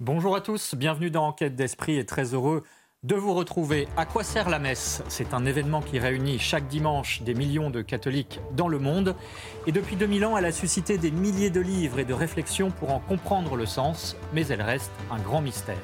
Bonjour à tous, bienvenue dans Enquête d'Esprit et très heureux de vous retrouver. À quoi sert la messe? C'est un événement qui réunit chaque dimanche des millions de catholiques dans le monde. Et depuis 2000 ans, elle a suscité des milliers de livres et de réflexions pour en comprendre le sens, mais elle reste un grand mystère.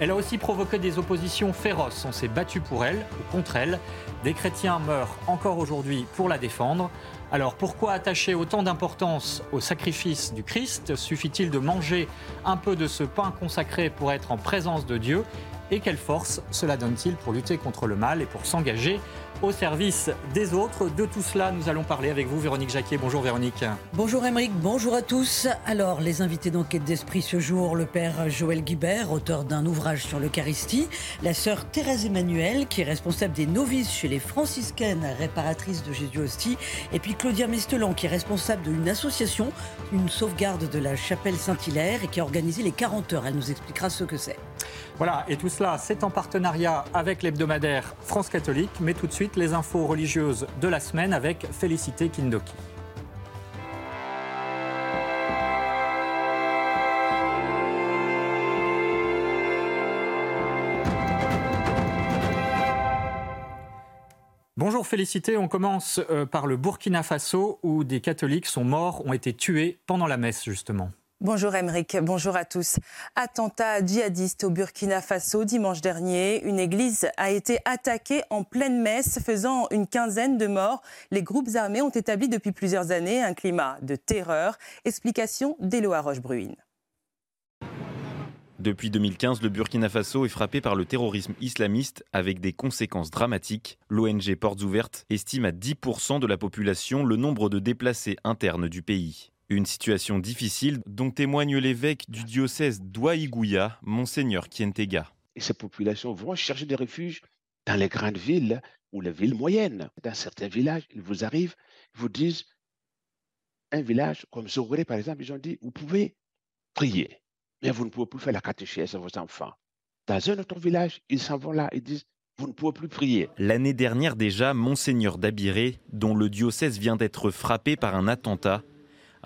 Elle a aussi provoqué des oppositions féroces. On s'est battu pour elle ou contre elle. Des chrétiens meurent encore aujourd'hui pour la défendre. Alors pourquoi attacher autant d'importance au sacrifice du Christ Suffit-il de manger un peu de ce pain consacré pour être en présence de Dieu Et quelle force cela donne-t-il pour lutter contre le mal et pour s'engager au service des autres. De tout cela, nous allons parler avec vous, Véronique Jacquier. Bonjour Véronique. Bonjour Émeric, bonjour à tous. Alors, les invités d'enquête d'esprit ce jour, le père Joël Guibert, auteur d'un ouvrage sur l'Eucharistie, la sœur Thérèse Emmanuel, qui est responsable des novices chez les franciscaines réparatrices de Jésus Hostie, et puis Claudia Mistelan, qui est responsable d'une association, une sauvegarde de la chapelle Saint-Hilaire, et qui a organisé les 40 heures. Elle nous expliquera ce que c'est. Voilà, et tout cela, c'est en partenariat avec l'hebdomadaire France Catholique, mais tout de suite, les infos religieuses de la semaine avec Félicité Kindoki. Bonjour Félicité, on commence euh, par le Burkina Faso où des catholiques sont morts, ont été tués pendant la messe justement. Bonjour Emeric, bonjour à tous. Attentat djihadiste au Burkina Faso dimanche dernier. Une église a été attaquée en pleine messe, faisant une quinzaine de morts. Les groupes armés ont établi depuis plusieurs années un climat de terreur. Explication d'Eloa Roche-Bruine. Depuis 2015, le Burkina Faso est frappé par le terrorisme islamiste avec des conséquences dramatiques. L'ONG Portes Ouvertes estime à 10% de la population le nombre de déplacés internes du pays. Une situation difficile dont témoigne l'évêque du diocèse d'Ouaïgouya, Monseigneur Kientega. Et ces populations vont chercher des refuges dans les grandes villes ou les villes moyennes. Dans certains villages, ils vous arrivent, ils vous disent, un village comme Zogoré par exemple, ils ont dit, vous pouvez prier, mais vous ne pouvez plus faire la catéchèse à vos enfants. Dans un autre village, ils s'en vont là, ils disent, vous ne pouvez plus prier. L'année dernière déjà, Monseigneur d'Abiré, dont le diocèse vient d'être frappé par un attentat,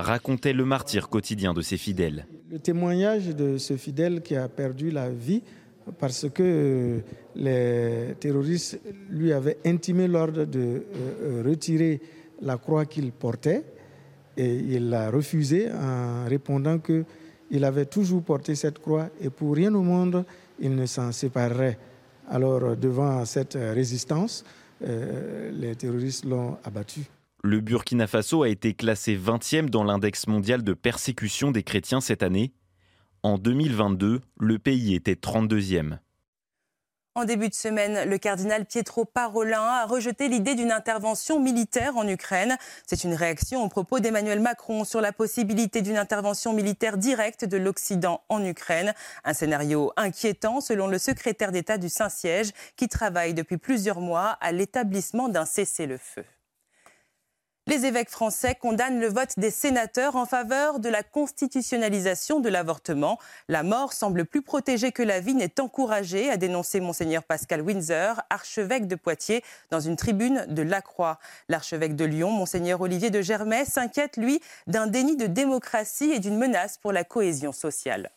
racontait le martyr quotidien de ses fidèles. Le témoignage de ce fidèle qui a perdu la vie parce que les terroristes lui avaient intimé l'ordre de euh, euh, retirer la croix qu'il portait et il l'a refusé en répondant qu'il avait toujours porté cette croix et pour rien au monde il ne s'en séparerait. Alors devant cette résistance, euh, les terroristes l'ont abattu. Le Burkina Faso a été classé 20e dans l'index mondial de persécution des chrétiens cette année. En 2022, le pays était 32e. En début de semaine, le cardinal Pietro Parolin a rejeté l'idée d'une intervention militaire en Ukraine. C'est une réaction au propos d'Emmanuel Macron sur la possibilité d'une intervention militaire directe de l'Occident en Ukraine. Un scénario inquiétant selon le secrétaire d'État du Saint-Siège qui travaille depuis plusieurs mois à l'établissement d'un cessez-le-feu. Les évêques français condamnent le vote des sénateurs en faveur de la constitutionnalisation de l'avortement. La mort semble plus protégée que la vie n'est encouragée, a dénoncé monseigneur Pascal Windsor, archevêque de Poitiers, dans une tribune de La Croix. L'archevêque de Lyon, monseigneur Olivier de Germay, s'inquiète, lui, d'un déni de démocratie et d'une menace pour la cohésion sociale.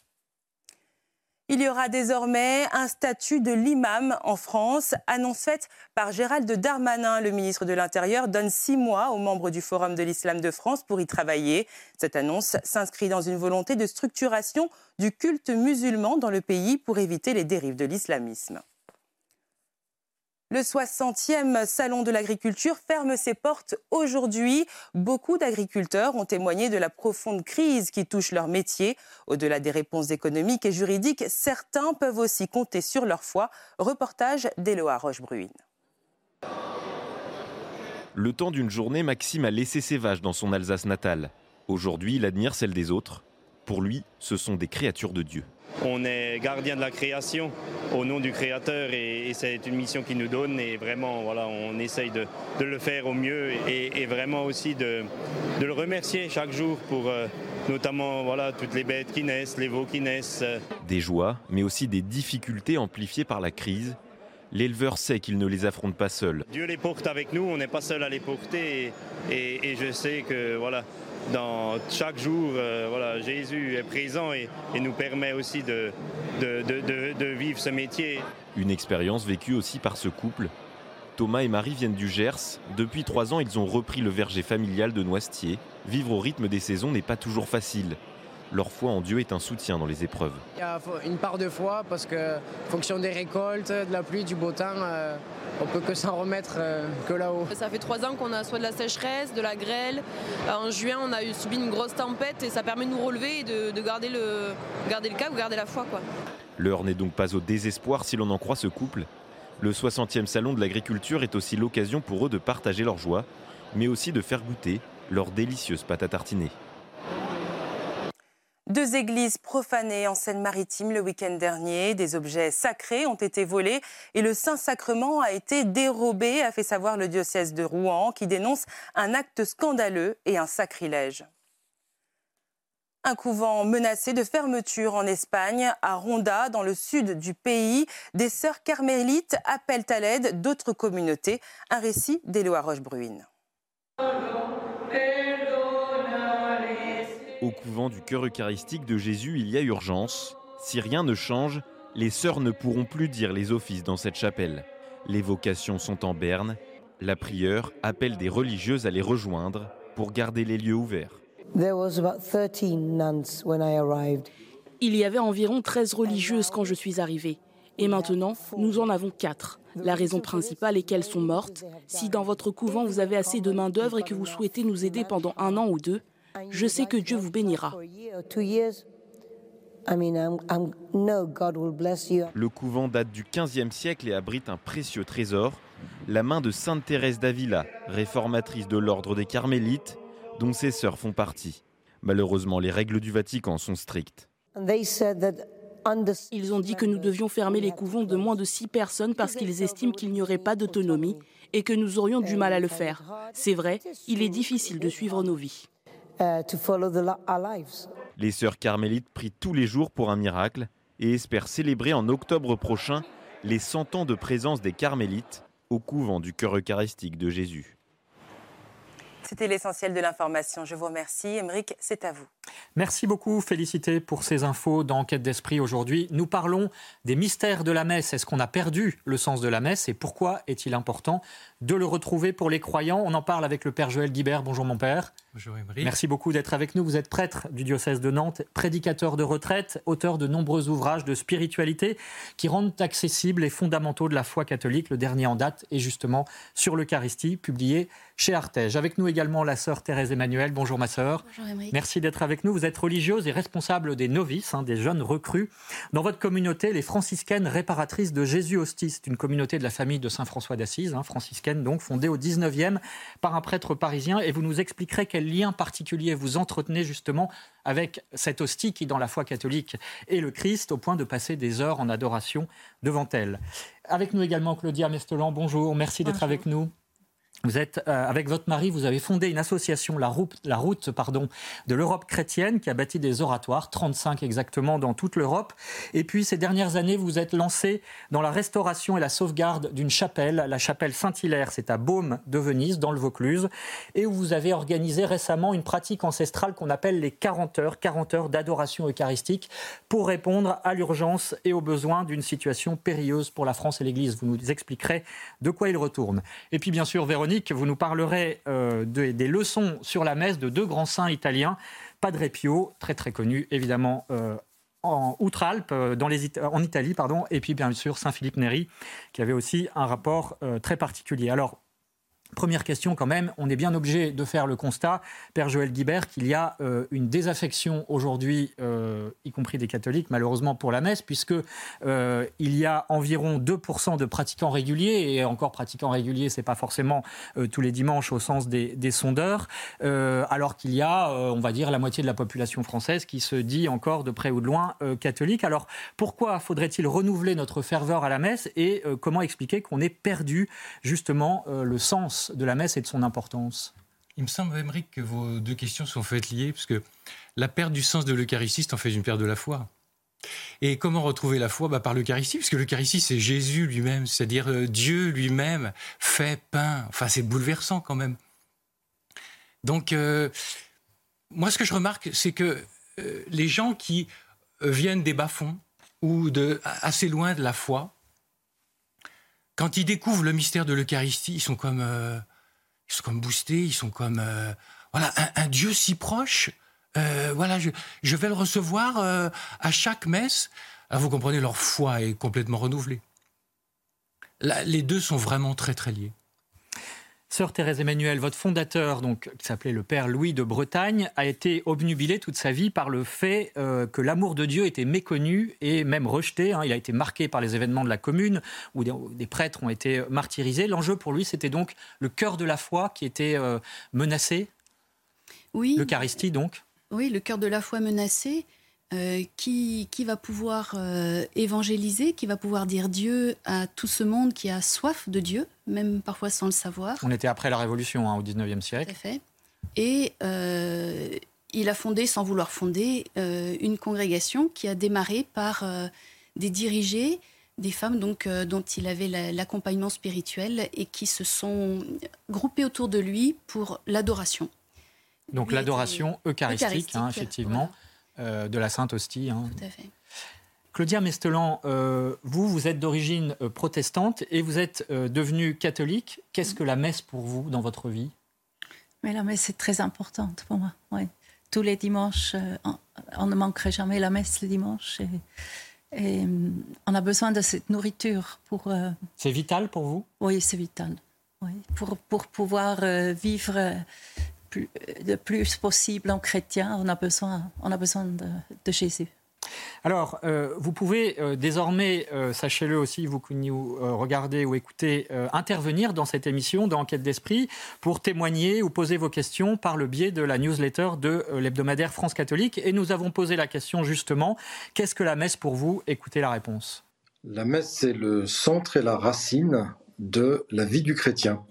Il y aura désormais un statut de l'imam en France. Annonce faite par Gérald Darmanin, le ministre de l'Intérieur, donne six mois aux membres du Forum de l'Islam de France pour y travailler. Cette annonce s'inscrit dans une volonté de structuration du culte musulman dans le pays pour éviter les dérives de l'islamisme. Le 60e Salon de l'agriculture ferme ses portes aujourd'hui. Beaucoup d'agriculteurs ont témoigné de la profonde crise qui touche leur métier. Au-delà des réponses économiques et juridiques, certains peuvent aussi compter sur leur foi. Reportage d'Eloa Roche-Bruine. Le temps d'une journée, Maxime a laissé ses vaches dans son Alsace natale. Aujourd'hui, il admire celle des autres. Pour lui, ce sont des créatures de Dieu. On est gardien de la création au nom du Créateur et, c'est une mission qu'il nous donne et vraiment voilà, on essaye de, le faire au mieux et, vraiment aussi de, le remercier chaque jour pour euh, notamment voilà, toutes les bêtes qui naissent, les veaux qui naissent. Des joies, mais aussi des difficultés amplifiées par la crise. L'éleveur sait qu'il ne les affronte pas seul. Dieu les porte avec nous, on n'est pas seul à les porter et, et je sais que voilà, dans chaque jour, euh, Jésus est présent et, nous permet aussi de, vivre ce métier. Une expérience vécue aussi par ce couple. Thomas et Marie viennent du Gers. Depuis trois ans, ils ont repris le verger familial de Noisetier. Vivre au rythme des saisons n'est pas toujours facile leur foi en Dieu est un soutien dans les épreuves. Il y a une part de foi parce que, fonction des récoltes, de la pluie, du beau temps, euh, on peut que s'en remettre euh, que là-haut. Ça fait trois ans qu'on a soit de la sécheresse, de la grêle. En juin, on a eu subi une grosse tempête et ça permet de nous relever et de, garder, le, garder le cap, garder la foi. L'heure n'est donc pas au désespoir si l'on en croit ce couple. Le 60e salon de l'agriculture est aussi l'occasion pour eux de partager leur joie, mais aussi de faire goûter leur délicieuse pâte à tartiner. Deux églises profanées en Seine-Maritime le week-end dernier. Des objets sacrés ont été volés et le Saint-Sacrement a été dérobé, a fait savoir le diocèse de Rouen, qui dénonce un acte scandaleux et un sacrilège. Un couvent menacé de fermeture en Espagne, à Ronda, dans le sud du pays. Des sœurs carmélites appellent à l'aide d'autres communautés. Un récit d'Éloi Roche-Bruine. Au couvent du cœur eucharistique de Jésus, il y a urgence. Si rien ne change, les sœurs ne pourront plus dire les offices dans cette chapelle. Les vocations sont en berne. La prieure appelle des religieuses à les rejoindre pour garder les lieux ouverts. Il y avait environ 13 religieuses quand je suis arrivée. Et maintenant, nous en avons 4. La raison principale est qu'elles sont mortes. Si dans votre couvent vous avez assez de main-d'œuvre et que vous souhaitez nous aider pendant un an ou deux, je sais que Dieu vous bénira. Le couvent date du XVe siècle et abrite un précieux trésor, la main de Sainte Thérèse d'Avila, réformatrice de l'ordre des Carmélites, dont ses sœurs font partie. Malheureusement, les règles du Vatican sont strictes. Ils ont dit que nous devions fermer les couvents de moins de six personnes parce qu'ils estiment qu'il n'y aurait pas d'autonomie et que nous aurions du mal à le faire. C'est vrai, il est difficile de suivre nos vies. Uh, les sœurs carmélites prient tous les jours pour un miracle et espèrent célébrer en octobre prochain les 100 ans de présence des carmélites au couvent du cœur eucharistique de Jésus. C'était l'essentiel de l'information. Je vous remercie. Émeric, c'est à vous. Merci beaucoup, Félicité, pour ces infos dans Enquête d'Esprit aujourd'hui. Nous parlons des mystères de la messe. Est-ce qu'on a perdu le sens de la messe et pourquoi est-il important de le retrouver pour les croyants? On en parle avec le Père Joël Guibert. Bonjour, mon Père. Bonjour, Émeric. Merci beaucoup d'être avec nous. Vous êtes prêtre du diocèse de Nantes, prédicateur de retraite, auteur de nombreux ouvrages de spiritualité qui rendent accessibles les fondamentaux de la foi catholique. Le dernier en date est justement sur l'Eucharistie, publié chez Artege. Avec nous également la sœur Thérèse Emmanuel. Bonjour, ma sœur. Bonjour, Émeric. Merci d'être avec nous. Vous êtes religieuse et responsable des novices, hein, des jeunes recrues. Dans votre communauté, les franciscaines réparatrices de Jésus Hostie, c'est une communauté de la famille de Saint François d'Assise, hein, franciscaine donc, fondée au 19e par un prêtre parisien. Et vous nous expliquerez quel lien particulier vous entretenez justement avec cette hostie qui, dans la foi catholique, est le Christ, au point de passer des heures en adoration devant elle. Avec nous également Claudia Mestelan, bonjour, merci d'être avec nous. Vous êtes euh, avec votre mari, vous avez fondé une association, la route, pardon, de l'Europe chrétienne, qui a bâti des oratoires, 35 exactement dans toute l'Europe. Et puis ces dernières années, vous êtes lancé dans la restauration et la sauvegarde d'une chapelle, la chapelle Saint-Hilaire, c'est à Baume de Venise, dans le Vaucluse, et où vous avez organisé récemment une pratique ancestrale qu'on appelle les 40 heures, 40 heures d'adoration eucharistique, pour répondre à l'urgence et aux besoins d'une situation périlleuse pour la France et l'Église. Vous nous expliquerez de quoi il retourne. Et puis bien sûr, Véronique vous nous parlerez euh, des leçons sur la messe de deux grands saints italiens, Padre Pio, très très connu évidemment euh, en Outre-Alpes, en Italie, pardon, et puis bien sûr Saint-Philippe Néry, qui avait aussi un rapport très particulier. Alors, Première question quand même, on est bien obligé de faire le constat, Père Joël Guibert, qu'il y a euh, une désaffection aujourd'hui, euh, y compris des catholiques, malheureusement pour la messe, puisque euh, il y a environ 2% de pratiquants réguliers, et encore pratiquants réguliers, c'est pas forcément tous les dimanches au sens des, des sondeurs, alors qu'il y a, on va dire, la moitié de la population française qui se dit encore de près ou de loin catholique. Alors pourquoi faudrait-il renouveler notre ferveur à la messe et comment expliquer qu'on ait perdu justement le sens de la messe et de son importance Il me semble, Émeric, que vos deux questions sont faites liées, parce que la perte du sens de l'Eucharistie, en fait une perte de la foi. Et comment retrouver la foi bah, Par l'Eucharistie, parce que l'Eucharistie, c'est Jésus lui-même, c'est-à-dire euh, Dieu lui-même fait pain. Enfin, c'est bouleversant quand même. Donc, euh, moi, ce que je remarque, c'est que euh, les gens qui viennent des bas-fonds ou de assez loin de la foi, quand ils découvrent le mystère de l'Eucharistie, ils sont comme, euh, ils sont comme boostés, ils sont comme, euh, voilà, un, Dieu si proche. Euh, voilà, je, vais le recevoir à chaque messe. Alors vous comprenez, leur foi est complètement renouvelée. les deux sont vraiment très très liés. Sœur Thérèse Emmanuel, votre fondateur, donc, qui s'appelait le Père Louis de Bretagne, a été obnubilé toute sa vie par le fait euh, que l'amour de Dieu était méconnu et même rejeté. Hein. Il a été marqué par les événements de la commune où des, prêtres ont été martyrisés. L'enjeu pour lui, c'était donc le cœur de la foi qui était euh, menacé? Oui. L'Eucharistie, donc? Oui, le cœur de la foi menacé. Euh, qui, qui, va pouvoir euh, évangéliser, qui va pouvoir dire Dieu à tout ce monde qui a soif de Dieu, même parfois sans le savoir. On était après la Révolution, hein, au 19e siècle. Tout à fait. Et euh, il a fondé, sans vouloir fonder, une congrégation qui a démarré par des dirigés, des femmes donc, dont il avait l'accompagnement spirituel et qui se sont groupés autour de lui pour l'adoration. Donc l'adoration eucharistique, hein, effectivement. Euh, de la Sainte Hostie. Hein. Tout à fait. Claudia Mestelan, euh, vous, vous êtes d'origine euh, protestante et vous êtes devenue catholique. Qu'est-ce que la messe pour vous dans votre vie? Mais la messe est très importante pour moi. Tous les dimanches, on, ne manquerait jamais la messe le dimanche. Et, on a besoin de cette nourriture pour. C'est vital pour vous? Oui, c'est vital. Pour, pour pouvoir vivre le plus possible en chrétien, on a besoin, on a besoin de, Jésus. Alors, euh, vous pouvez euh, désormais, euh, sachez-le aussi, vous qui nous regardez ou écoutez, intervenir dans cette émission d'Enquête d'Esprit pour témoigner ou poser vos questions par le biais de la newsletter de l'hebdomadaire France catholique. Et nous avons posé la question justement, qu'est-ce que la messe pour vous? Écoutez la réponse. La messe, c'est le centre et la racine de la vie du chrétien.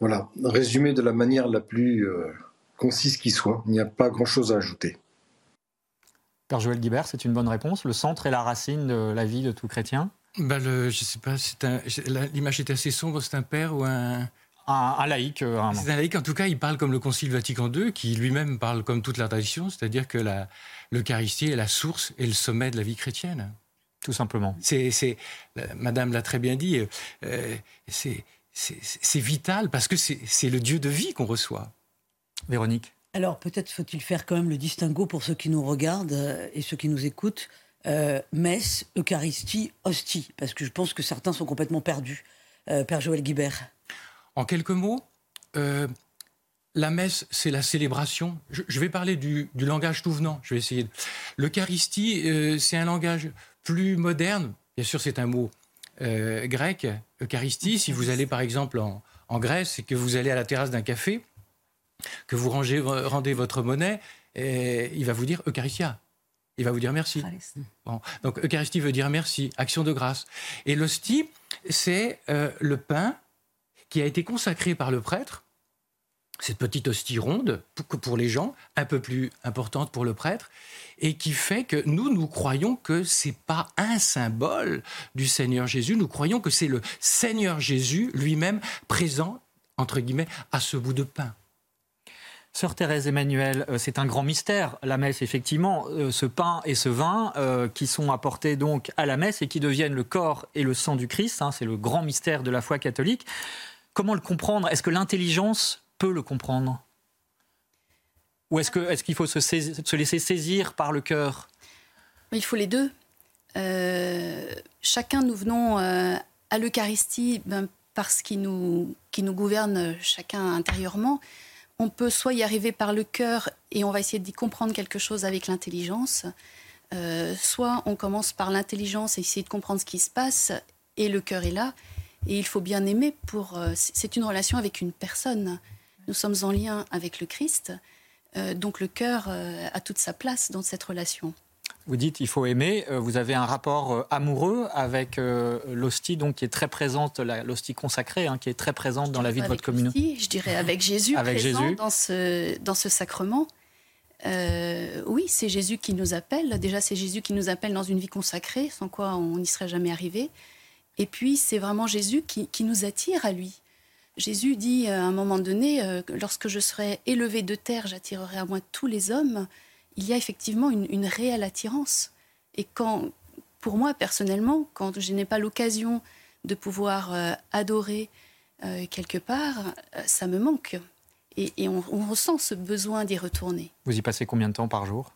Voilà, résumé de la manière la plus euh, concise qui soit, il n'y a pas grand-chose à ajouter. Père Joël Guibert, c'est une bonne réponse. Le centre est la racine de la vie de tout chrétien? Ben le, Je ne sais pas, l'image est assez sombre, c'est un père ou un... Un, laïc. Euh, c'est un laïc, en tout cas, il parle comme le Concile Vatican II, qui lui-même parle comme toute la tradition, c'est-à-dire que l'Eucharistie est la source et le sommet de la vie chrétienne. Tout simplement. C'est, Madame l'a très bien dit, euh, c'est c'est vital parce que c'est le Dieu de vie qu'on reçoit. Véronique Alors peut-être faut-il faire quand même le distinguo pour ceux qui nous regardent euh, et ceux qui nous écoutent. Euh, messe, Eucharistie, hostie, parce que je pense que certains sont complètement perdus. Euh, Père Joël Guibert. En quelques mots, la messe, c'est la célébration. Je, vais parler du, du, langage tout venant. Je vais essayer. L'Eucharistie, c'est un langage plus moderne. Bien sûr, c'est un mot euh, grec, Eucharistie, si vous allez par exemple en, Grèce et que vous allez à la terrasse d'un café, que vous rangez, rendez votre monnaie, et il va vous dire Eucharistia. Il va vous dire merci. Donc Eucharistie veut dire merci, action de grâce. Et l'hostie, c'est euh, le pain qui a été consacré par le prêtre cette petite hostie ronde pour, pour les gens, un peu plus importante pour le prêtre, et qui fait que nous, nous croyons que c'est pas un symbole du Seigneur Jésus, nous croyons que c'est le Seigneur Jésus lui-même présent, entre guillemets, à ce bout de pain. Sœur Thérèse Emmanuel, euh, c'est un grand mystère, la messe, effectivement, euh, ce pain et ce vin euh, qui sont apportés donc à la messe et qui deviennent le corps et le sang du Christ, hein, c'est le grand mystère de la foi catholique. Comment le comprendre? Est-ce que l'intelligence peut le comprendre Ou est-ce qu'il est faut se, se, laisser saisir par le cœur? Il faut les deux. chacun, nous venons à l'Eucharistie ben, parce qu'il nous, qui nous gouverne chacun intérieurement. On peut soit y arriver par le cœur et on va essayer d'y comprendre quelque chose avec l'intelligence, euh, soit on commence par l'intelligence et essayer de comprendre ce qui se passe et le cœur est là. Et il faut bien aimer pour. Euh, c'est une relation avec une personne. Nous sommes en lien avec le Christ, euh, donc le cœur a toute sa place dans cette relation. Vous dites il faut aimer. Euh, vous avez un rapport euh, amoureux avec euh, l'hostie, donc qui est très présente, l'hostie consacrée, hein, qui est très présente dans la vie de votre communauté. Je dirais avec Jésus avec présent Jésus. Dans, ce, dans ce sacrement. oui, c'est Jésus qui nous appelle. Déjà, c'est Jésus qui nous appelle dans une vie consacrée, sans quoi on n'y serait jamais arrivé. Et puis, c'est vraiment Jésus qui, qui, nous attire à lui. Jésus dit à un moment donné, lorsque je serai élevé de terre, j'attirerai à moi tous les hommes il y a effectivement une, réelle attirance. Et quand, pour moi personnellement, quand je n'ai pas l'occasion de pouvoir euh, adorer euh, quelque part, euh, ça me manque. Et, on, ressent ce besoin d'y retourner. Vous y passez combien de temps par jour?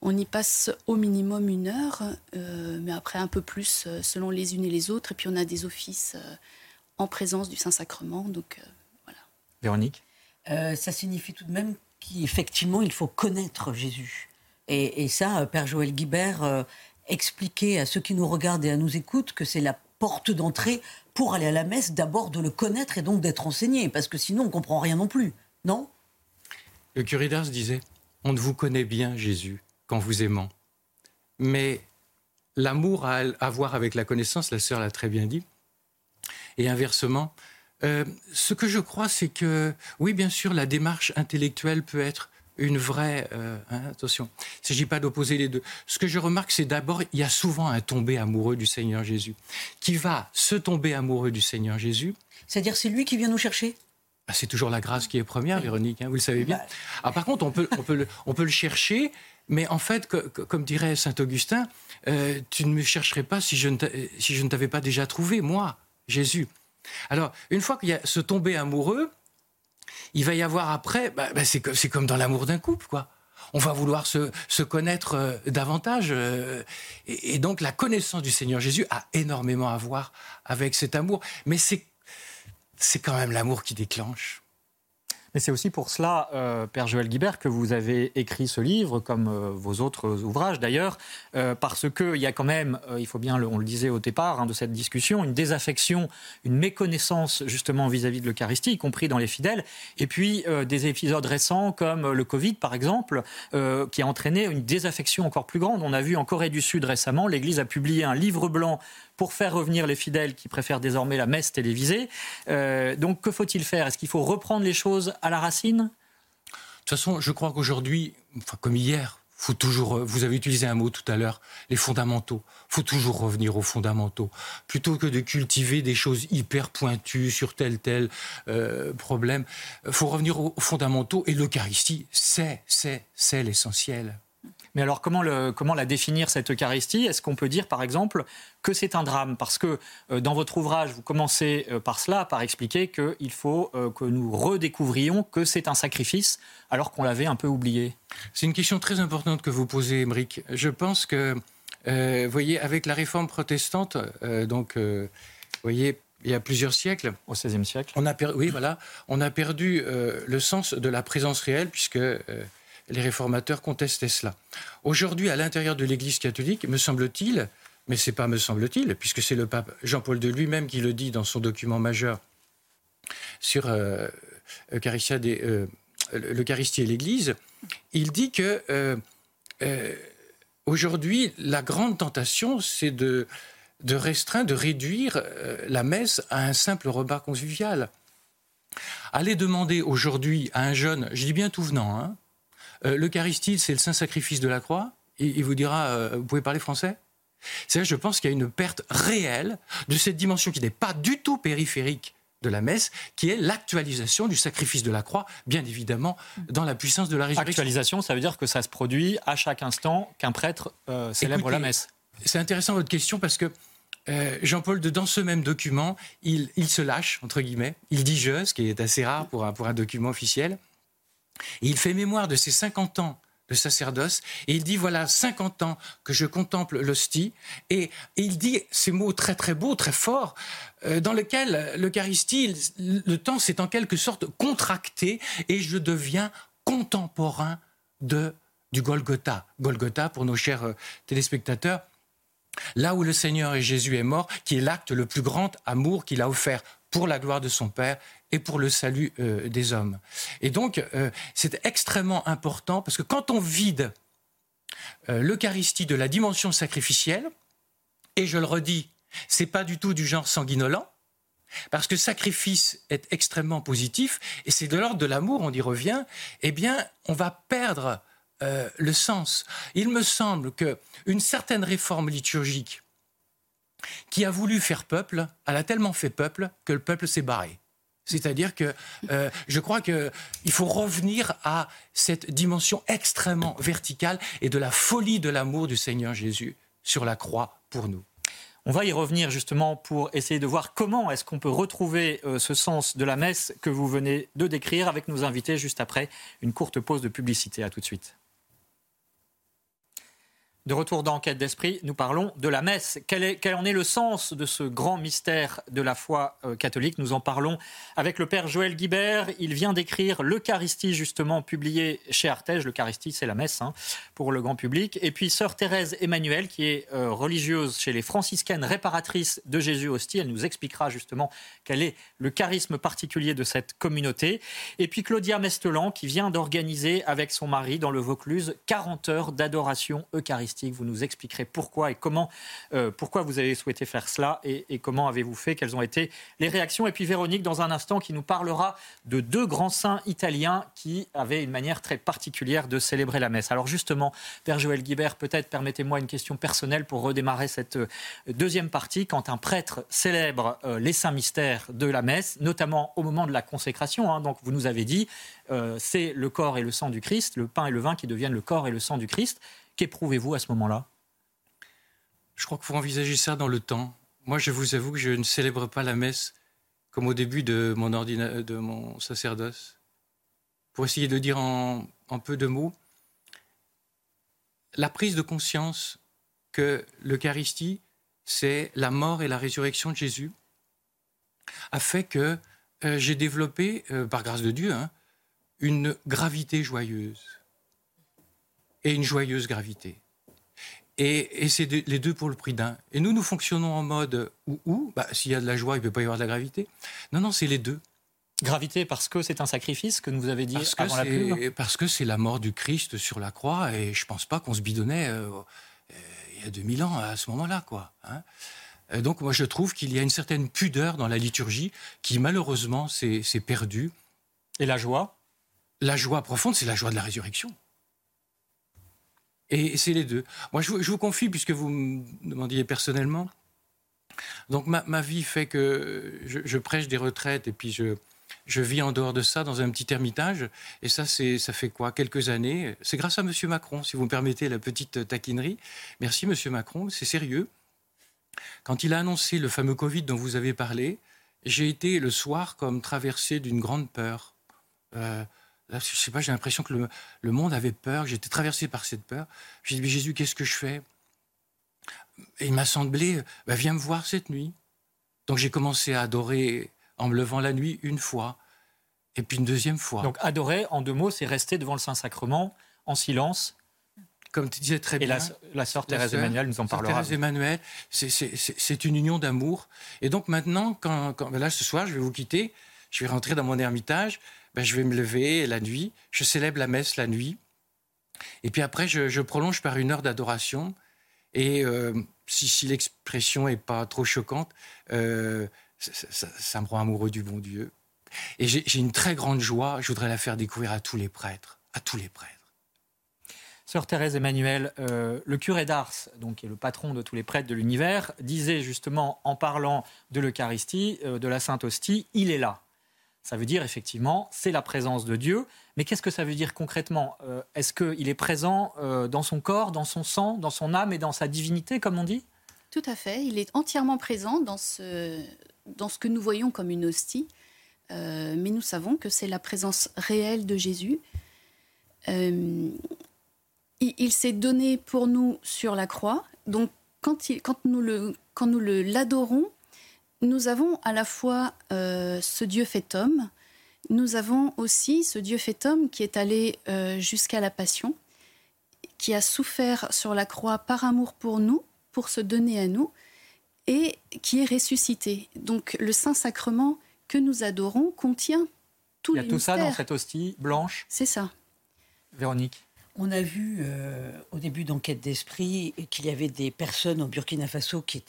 On y passe au minimum une heure, mais après un peu plus selon les unes et les autres. Et puis on a des offices en présence du Saint-Sacrement. Donc voilà. Véronique Ça signifie tout de même qu'effectivement, il faut connaître Jésus. Et, ça, Père Joël Guibert euh, expliquait à ceux qui nous regardent et à nous écoutent que c'est la porte d'entrée pour aller à la messe, d'abord de le connaître et donc d'être enseigné, parce que sinon on ne comprend rien non plus, non? Le curé d'Ars disait, on ne vous connaît bien, Jésus, qu'en vous aimant. Mais l'amour a à voir avec la connaissance, la sœur l'a très bien dit, et inversement, euh, ce que je crois, c'est que, oui, bien sûr, la démarche intellectuelle peut être une vraie... Euh, hein, attention, il ne s'agit pas d'opposer les deux. Ce que je remarque, c'est d'abord, il y a souvent un tombé amoureux du Seigneur Jésus, qui va se tomber amoureux du Seigneur Jésus? C'est-à-dire, c'est lui qui vient nous chercher? Ah, c'est toujours la grâce qui est première, Véronique, hein, vous le savez bien. Bah. Ah, par contre, on peut, on, peut le, on peut le chercher, mais en fait, comme dirait Saint Augustin, euh, tu ne me chercherais pas si je ne t'avais pas déjà trouvé, moi, Jésus. Alors, une fois qu'il y a ce tombé amoureux, il va y avoir après, bah, bah, c'est comme dans l'amour d'un couple, quoi. On va vouloir se, connaître euh, davantage. Euh, et, donc, la connaissance du Seigneur Jésus a énormément à voir avec cet amour. Mais c'est quand même l'amour qui déclenche. Mais c'est aussi pour cela, euh, Père Joël Guibert, que vous avez écrit ce livre, comme euh, vos autres ouvrages d'ailleurs, euh, parce qu'il y a quand même, il faut bien, on le disait au départ hein, de cette discussion, une désaffection, une méconnaissance justement vis-à-vis de l'Eucharistie, y compris dans les fidèles, et puis des épisodes récents comme le Covid par exemple, qui a entraîné une désaffection encore plus grande. On a vu en Corée du Sud récemment, l'Église a publié un livre blanc pour faire revenir les fidèles qui préfèrent désormais la messe télévisée. Euh, donc que faut-il faire? Est-ce qu'il faut reprendre les choses à la racine? De toute façon, je crois qu'aujourd'hui, enfin, comme hier, faut toujours, euh, vous avez utilisé un mot tout à l'heure, les fondamentaux. faut toujours revenir aux fondamentaux. Plutôt que de cultiver des choses hyper pointues sur tel tel euh, problème, faut revenir aux fondamentaux. Et l'Eucharistie, c'est, c'est, c'est l'essentiel. Mais alors, comment, le, comment la définir, cette Eucharistie? Est-ce qu'on peut dire, par exemple, que c'est un drame? Parce que euh, dans votre ouvrage, vous commencez euh, par cela, par expliquer qu'il faut euh, que nous redécouvrions que c'est un sacrifice, alors qu'on l'avait un peu oublié. C'est une question très importante que vous posez, Émeric. Je pense que, vous voyez, avec la réforme protestante, donc, vous voyez, il y a plusieurs siècles. Au XVIe siècle. On a oui, voilà. On a perdu le sens de la présence réelle, puisque les réformateurs contestaient cela. Aujourd'hui, à l'intérieur de l'Église catholique, me semble-t-il, mais c'est pas me semble-t-il, puisque c'est le pape Jean-Paul II lui-même qui le dit dans son document majeur sur euh, euh, l'Eucharistie et l'Église, il dit que euh, aujourd'hui, la grande tentation, c'est de, restreindre, de réduire la messe à un simple repas convivial. Allez demander aujourd'hui à un jeune, je dis bien tout venant, hein, euh, L'Eucharistie, c'est le saint sacrifice de la croix. Il, vous dira, euh, vous pouvez parler français? C'est je pense qu'il y a une perte réelle de cette dimension qui n'est pas du tout périphérique de la messe, qui est l'actualisation du sacrifice de la croix, bien évidemment, dans la puissance de la résurrection. Actualisation, ça veut dire que ça se produit à chaque instant qu'un prêtre euh, célèbre la messe. C'est intéressant votre question parce que Jean-Paul, dans ce même document, il, se lâche, entre guillemets, il dit je, ce qui est assez rare pour un document officiel, il fait mémoire de ses 50 ans le sacerdoce, et il dit, voilà 50 ans que je contemple l'hostie, et, il dit ces mots très très beaux, très forts, euh, dans lesquels l'Eucharistie, le temps s'est en quelque sorte contracté, et je deviens contemporain de, du Golgotha. Golgotha, pour nos chers euh, téléspectateurs, là où le Seigneur et Jésus est mort, qui est l'acte le plus grand amour qu'il a offert pour la gloire de son Père et pour le salut euh, des hommes. Et donc, euh, c'est extrêmement important parce que quand on vide euh, l'Eucharistie de la dimension sacrificielle, et je le redis, c'est pas du tout du genre sanguinolent, parce que sacrifice est extrêmement positif et c'est de l'ordre de l'amour, on y revient, eh bien, on va perdre le sens. Il me semble que une certaine réforme liturgique qui a voulu faire peuple, elle a tellement fait peuple que le peuple s'est barré. C'est-à-dire que euh, je crois qu'il faut revenir à cette dimension extrêmement verticale et de la folie de l'amour du Seigneur Jésus sur la croix pour nous. On va y revenir justement pour essayer de voir comment est-ce qu'on peut retrouver euh, ce sens de la messe que vous venez de décrire avec nos invités juste après une courte pause de publicité. À tout de suite. De retour dans d'Esprit, nous parlons de la messe. Quel, en est le sens de ce grand mystère de la foi euh, catholique? Nous en parlons avec le Père Joël Guibert. Il vient d'écrire l'Eucharistie, justement, publié chez Artege. L'Eucharistie, c'est la messe hein, pour le grand public. Et puis Sœur Thérèse Emmanuel, qui est euh, religieuse chez les franciscaines réparatrices de Jésus Hostie. Elle nous expliquera justement quel est le charisme particulier de cette communauté. Et puis Claudia Mestelan, qui vient d'organiser avec son mari dans le Vaucluse 40 heures d'adoration eucharistique vous nous expliquerez pourquoi et comment, euh, pourquoi vous avez souhaité faire cela et, comment avez-vous fait, quelles ont été les réactions. Et puis Véronique, dans un instant, qui nous parlera de deux grands saints italiens qui avaient une manière très particulière de célébrer la messe. Alors justement, Père Joël Guibert, peut-être permettez-moi une question personnelle pour redémarrer cette euh, deuxième partie. Quand un prêtre célèbre euh, les saints mystères de la messe, notamment au moment de la consécration, hein, donc vous nous avez dit, c'est le corps et le sang du Christ, le pain et le vin qui deviennent le corps et le sang du Christ. Qu'éprouvez-vous à ce moment-là? Je crois qu'il faut envisager ça dans le temps. Moi, je vous avoue que je ne célèbre pas la messe comme au début de mon, de mon sacerdoce. Pour essayer de dire en, peu de mots, la prise de conscience que l'Eucharistie, c'est la mort et la résurrection de Jésus, a fait que euh, j'ai développé, euh, par grâce de Dieu, hein, une gravité joyeuse et une joyeuse gravité. Et, c'est les deux pour le prix d'un. Et nous, nous fonctionnons en mode ou ou. Bah, S'il y a de la joie, il ne peut pas y avoir de la gravité. Non, non, c'est les deux. Gravité parce que c'est un sacrifice que nous avez dit parce avant la Parce que c'est la mort du Christ sur la croix et je ne pense pas qu'on se bidonnait euh, euh, il y a 2000 ans à ce moment-là. quoi. Hein. Euh, donc moi je trouve qu'il y a une certaine pudeur dans la liturgie qui malheureusement s'est perdue. Et la joie? La joie profonde, c'est la joie de la résurrection. Et c'est les deux. Moi, je, vous confie, puisque vous me demandiez personnellement. Donc, ma, vie fait que je, prêche des retraites et puis je, je vis en dehors de ça dans un petit ermitage. Et ça, c'est, ça fait quoi? Quelques années. C'est grâce à M. Macron, si vous me permettez la petite taquinerie. Merci, M. Macron, c'est sérieux. Quand il a annoncé le fameux Covid dont vous avez parlé, j'ai été le soir comme traversé d'une grande peur. Euh, je sais pas, j'ai l'impression que le, monde avait peur, j'étais traversé par cette peur. J'ai dit, mais Jésus, qu'est-ce que je fais? Et il m'a semblé, bah, viens me voir cette nuit. Donc j'ai commencé à adorer en me levant la nuit une fois, et puis une deuxième fois. Donc adorer, en deux mots, c'est rester devant le Saint-Sacrement, en silence. Comme tu disais très bien. Et la, sœur Thérèse Emmanuel nous en parlera. Thérèse Emmanuel, c'est une union d'amour. Et donc maintenant, quand, quand, ben là, ce soir, je vais vous quitter, je vais rentrer dans mon ermitage, ben, je vais me lever la nuit, je célèbre la messe la nuit, et puis après, je, prolonge par une heure d'adoration. Et euh, si, l'expression n'est pas trop choquante, euh, ça, me rend amoureux du bon Dieu. Et j'ai une très grande joie, je voudrais la faire découvrir à tous les prêtres, à tous les prêtres. Sœur Thérèse Emmanuel, euh, le curé d'Ars, donc qui est le patron de tous les prêtres de l'univers, disait justement en parlant de l'Eucharistie, de la Sainte Hostie, il est là. Ça veut dire effectivement, c'est la présence de Dieu. Mais qu'est-ce que ça veut dire concrètement? Euh, Est-ce qu'il est présent euh, dans son corps, dans son sang, dans son âme et dans sa divinité, comme on dit? Tout à fait. Il est entièrement présent dans ce, dans ce que nous voyons comme une hostie. Euh, mais nous savons que c'est la présence réelle de Jésus. il s'est donné pour nous sur la croix. Donc, quand, il, quand nous le, quand nous l'adorons, nous avons à la fois euh, ce Dieu fait homme, nous avons aussi ce Dieu fait homme qui est allé euh, jusqu'à la passion, qui a souffert sur la croix par amour pour nous, pour se donner à nous, et qui est ressuscité. Donc le Saint-Sacrement que nous adorons contient tout Il y a tout ça dans cette hostie blanche C'est ça. Véronique on a vu euh, au début d'enquête d'esprit qu'il y avait des personnes au Burkina Faso qui,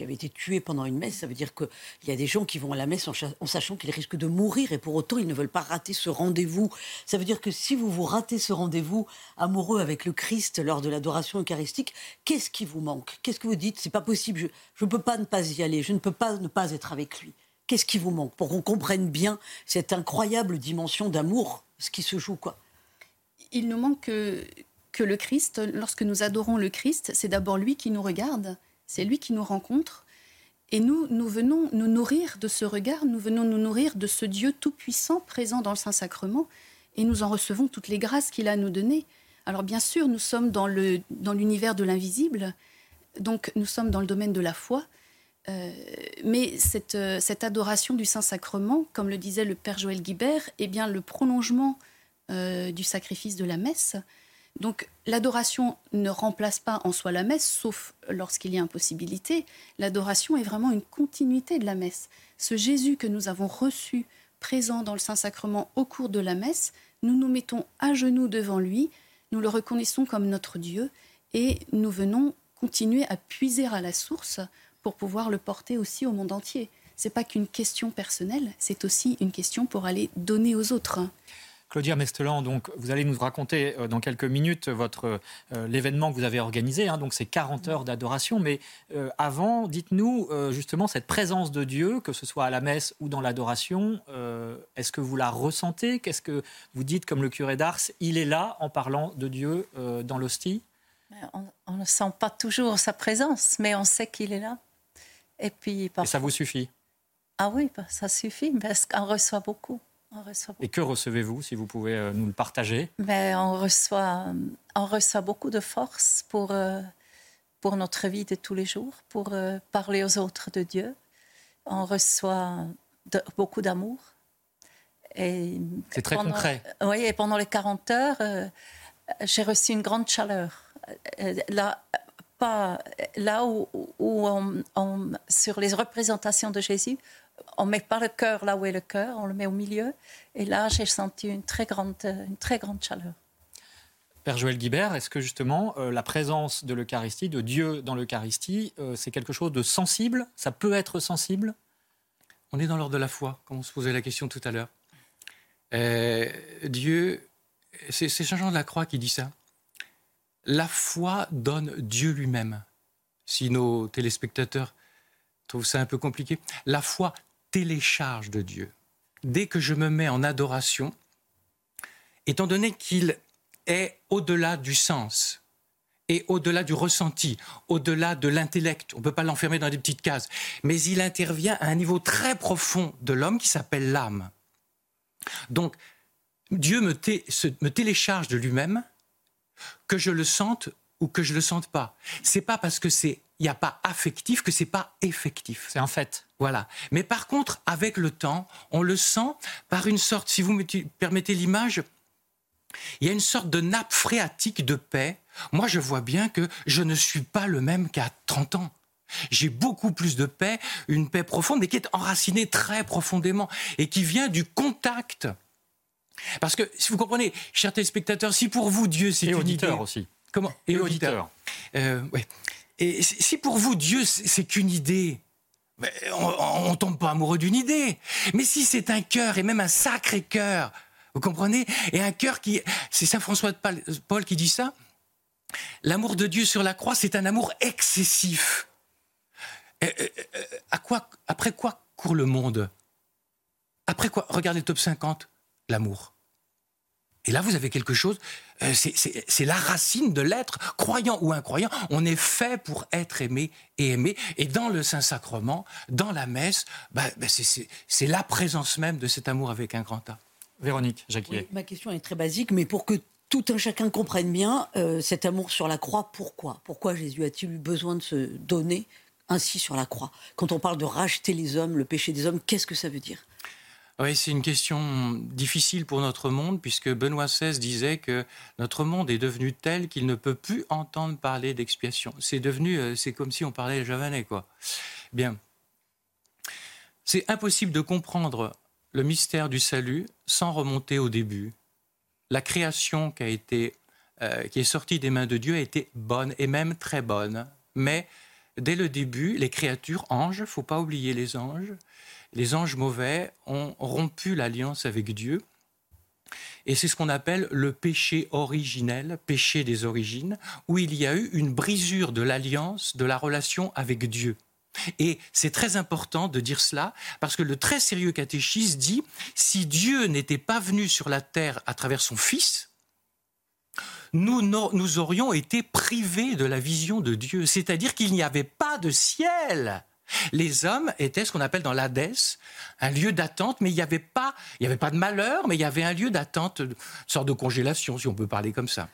avaient été tuées pendant une messe. Ça veut dire qu'il y a des gens qui vont à la messe en, en sachant qu'ils risquent de mourir et pour autant ils ne veulent pas rater ce rendez-vous. Ça veut dire que si vous vous ratez ce rendez-vous amoureux avec le Christ lors de l'adoration eucharistique, qu'est-ce qui vous manque? Qu'est-ce que vous dites? C'est pas possible, je ne peux pas ne pas y aller, je ne peux pas ne pas être avec lui. Qu'est-ce qui vous manque? Pour qu'on comprenne bien cette incroyable dimension d'amour, ce qui se joue quoi il nous manque que, le Christ, lorsque nous adorons le Christ, c'est d'abord lui qui nous regarde, c'est lui qui nous rencontre. Et nous, nous venons nous nourrir de ce regard, nous venons nous nourrir de ce Dieu tout-puissant présent dans le Saint-Sacrement, et nous en recevons toutes les grâces qu'il a à nous donner. Alors bien sûr, nous sommes dans l'univers dans de l'invisible, donc nous sommes dans le domaine de la foi, euh, mais cette, cette, adoration du Saint-Sacrement, comme le disait le Père Joël Guibert, est bien le prolongement euh, du sacrifice de la messe. Donc l'adoration ne remplace pas en soi la messe, sauf lorsqu'il y a impossibilité. L'adoration est vraiment une continuité de la messe. Ce Jésus que nous avons reçu présent dans le Saint-Sacrement au cours de la messe, nous nous mettons à genoux devant lui, nous le reconnaissons comme notre Dieu et nous venons continuer à puiser à la source pour pouvoir le porter aussi au monde entier. C'est pas qu'une question personnelle, c'est aussi une question pour aller donner aux autres. Claudia Mestelan, donc, vous allez nous raconter euh, dans quelques minutes votre euh, l'événement que vous avez organisé, hein, donc c'est 40 heures d'adoration. Mais euh, avant, dites-nous justement cette présence de Dieu, que ce soit à la messe ou dans l'adoration, est-ce que vous la ressentez? Qu'est-ce que vous dites comme le curé d'Ars Il est là en parlant de Dieu dans l'hostie? On, ne sent pas toujours sa présence, mais on sait qu'il est là. Et puis, Et ça vous suffit? Ah oui, bah, ça suffit, parce qu'on reçoit beaucoup. Et que recevez-vous, si vous pouvez euh, nous le partager? Ben, on, reçoit, on reçoit beaucoup de force pour, euh, pour notre vie de tous les jours, pour euh, parler aux autres de Dieu. On reçoit beaucoup d'amour. C'est très concret. Oui, et pendant les 40 heures, j'ai reçu une grande chaleur. Là, pas, là où, on, sur les représentations de Jésus, on met pas le cœur là où est le cœur, on le met au milieu. Et là, j'ai senti une très grande, une très grande chaleur. Père Joël Guibert, est-ce que justement euh, la présence de l'Eucharistie, de Dieu dans l'Eucharistie, euh, c'est quelque chose de sensible? Ça peut être sensible? On est dans l'ordre de la foi, comme on se posait la question tout à l'heure. Euh, Dieu, c'est Jean-Jean de la Croix qui dit ça. La foi donne Dieu lui-même. Si nos téléspectateurs trouvent ça un peu compliqué, la foi télécharge de Dieu. Dès que je me mets en adoration, étant donné qu'il est au-delà du sens et au-delà du ressenti, au-delà de l'intellect, on ne peut pas l'enfermer dans des petites cases, mais il intervient à un niveau très profond de l'homme qui s'appelle l'âme. Donc, Dieu me, me télécharge de lui-même, que je le sente ou que je le sente pas. C'est pas parce que c'est il n'y a pas affectif que c'est pas effectif. C'est un fait. Voilà. Mais par contre, avec le temps, on le sent par une sorte, si vous me permettez l'image, il y a une sorte de nappe phréatique de paix. Moi, je vois bien que je ne suis pas le même qu'à 30 ans. J'ai beaucoup plus de paix, une paix profonde, mais qui est enracinée très profondément et qui vient du contact. Parce que, si vous comprenez, chers téléspectateurs, si pour vous Dieu c'est une idée, aussi. Comment Et, auditeur. Euh, ouais. Et si pour vous, Dieu, c'est qu'une idée, on, ne tombe pas amoureux d'une idée. Mais si c'est un cœur, et même un sacré cœur, vous comprenez? Et un cœur qui... C'est Saint François de Paul qui dit ça. L'amour de Dieu sur la croix, c'est un amour excessif. à quoi, après quoi court le monde? Après quoi Regardez le top 50, l'amour. Et là, vous avez quelque chose, euh, c'est la racine de l'être, croyant ou incroyant. On est fait pour être aimé et aimé. Et dans le Saint-Sacrement, dans la messe, bah, bah, c'est la présence même de cet amour avec un grand A. Véronique Jacquier. ma question est très basique, mais pour que tout un chacun comprenne bien euh, cet amour sur la croix. Pourquoi? Pourquoi Jésus a-t-il eu besoin de se donner ainsi sur la croix? Quand on parle de racheter les hommes, le péché des hommes, qu'est-ce que ça veut dire? Oui, c'est une question difficile pour notre monde, puisque Benoît XVI disait que notre monde est devenu tel qu'il ne peut plus entendre parler d'expiation. C'est devenu, euh, c'est comme si on parlait javanais, quoi. Bien. C'est impossible de comprendre le mystère du salut sans remonter au début. La création qui a été, euh, qui est sortie des mains de Dieu a été bonne et même très bonne. Mais dès le début, les créatures, anges, faut pas oublier les anges, les anges mauvais ont rompu l'alliance avec Dieu. Et c'est ce qu'on appelle le péché originel, péché des origines, où il y a eu une brisure de l'alliance, de la relation avec Dieu. Et c'est très important de dire cela, parce que le très sérieux catéchisme dit, si Dieu n'était pas venu sur la terre à travers son Fils, nous, nous aurions été privés de la vision de Dieu, c'est-à-dire qu'il n'y avait pas de ciel les hommes étaient ce qu'on appelle dans l'Hadès un lieu d'attente, mais il n'y avait pas, avait pas de malheur, mais il y avait un lieu d'attente, une sorte de congélation, si on peut parler comme ça.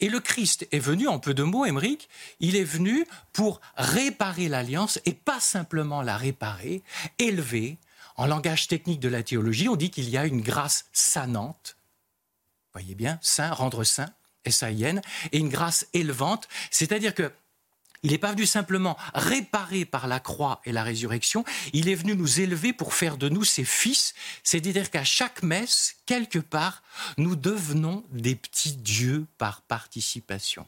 Et le Christ est venu, en peu de mots, Émeric, il est venu pour réparer l'alliance et pas simplement la réparer, élever. En langage technique de la théologie, on dit qu'il y a une grâce sanante. Voyez bien, saint, rendre saint, s a et une grâce élevante, c'est-à-dire que il n'est pas venu simplement réparer par la croix et la résurrection, il est venu nous élever pour faire de nous ses fils, c'est-à-dire qu'à chaque messe, quelque part, nous devenons des petits dieux par participation.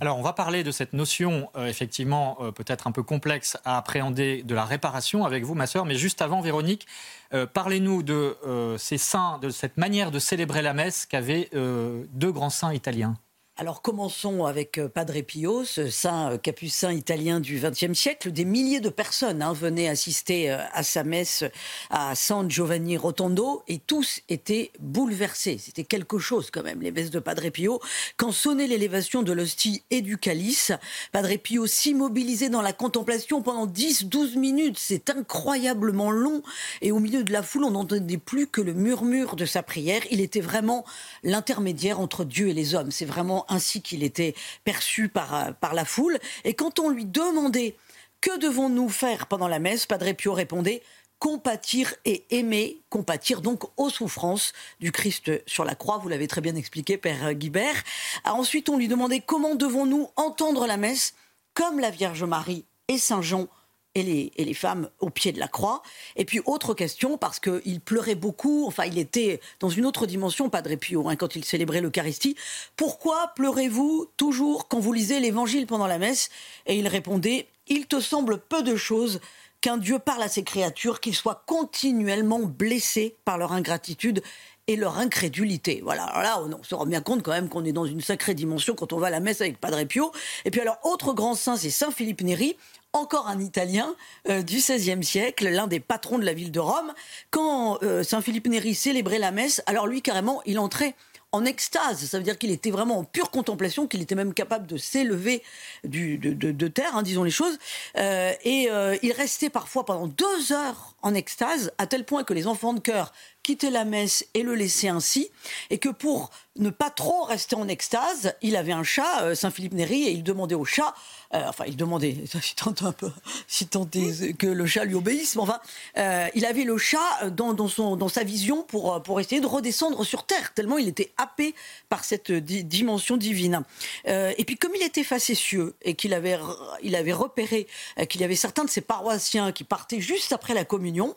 Alors, on va parler de cette notion, euh, effectivement, euh, peut-être un peu complexe à appréhender, de la réparation avec vous, ma sœur. Mais juste avant, Véronique, euh, parlez-nous de ces saints, de cette manière de célébrer la messe qu'avaient deux grands saints italiens. Alors commençons avec euh, Padre Pio, ce saint euh, capucin italien du XXe siècle. Des milliers de personnes hein, venaient assister euh, à sa messe à San Giovanni Rotondo et tous étaient bouleversés. C'était quelque chose quand même, les messes de Padre Pio. Quand sonnait l'élévation de l'hostie et du calice, Padre Pio s'immobilisait dans la contemplation pendant 10-12 minutes. C'est incroyablement long et au milieu de la foule, on n'entendait plus que le murmure de sa prière. Il était vraiment l'intermédiaire entre Dieu et les hommes. C'est vraiment ainsi qu'il était perçu par, euh, par la foule. Et quand on lui demandait que devons-nous faire pendant la messe, Padre Pio répondait compatir et aimer, compatir donc aux souffrances du Christ sur la croix, vous l'avez très bien expliqué, Père Guibert. Ah, ensuite, on lui demandait comment devons-nous entendre la messe, comme la Vierge Marie et Saint Jean et les, femmes au pied de la croix. Et puis, autre question, parce qu'il pleurait beaucoup, enfin, il était dans une autre dimension, Padre Pio, hein, quand il célébrait l'Eucharistie. Pourquoi pleurez-vous toujours quand vous lisez l'Évangile pendant la messe? Et il répondait Il te semble peu de choses qu'un Dieu parle à ses créatures, qu'ils soient continuellement blessés par leur ingratitude et leur incrédulité. Voilà, alors là, on se rend bien compte quand même qu'on est dans une sacrée dimension quand on va à la messe avec Padre Pio. Et puis alors, autre grand saint, c'est Saint Philippe Néri encore un Italien euh, du XVIe siècle, l'un des patrons de la ville de Rome. Quand euh, Saint Philippe Néri célébrait la messe, alors lui carrément, il entrait en extase. Ça veut dire qu'il était vraiment en pure contemplation, qu'il était même capable de s'élever de, terre, hein, disons les choses. Euh, et il restait parfois pendant deux heures en extase, à tel point que les enfants de chœur quittaient la messe et le laissaient ainsi, et que pour ne pas trop rester en extase, il avait un chat, Saint Philippe Néri, et il demandait au chat euh, enfin, il demandait, si tant, un peu, si est que le chat lui obéisse, mais enfin, euh, il avait le chat dans, son, dans sa vision pour, pour essayer de redescendre sur Terre, tellement il était happé par cette dimension divine. Euh, et puis, comme il était facétieux et qu'il avait, il avait repéré qu'il y avait certains de ses paroissiens qui partaient juste après la communion,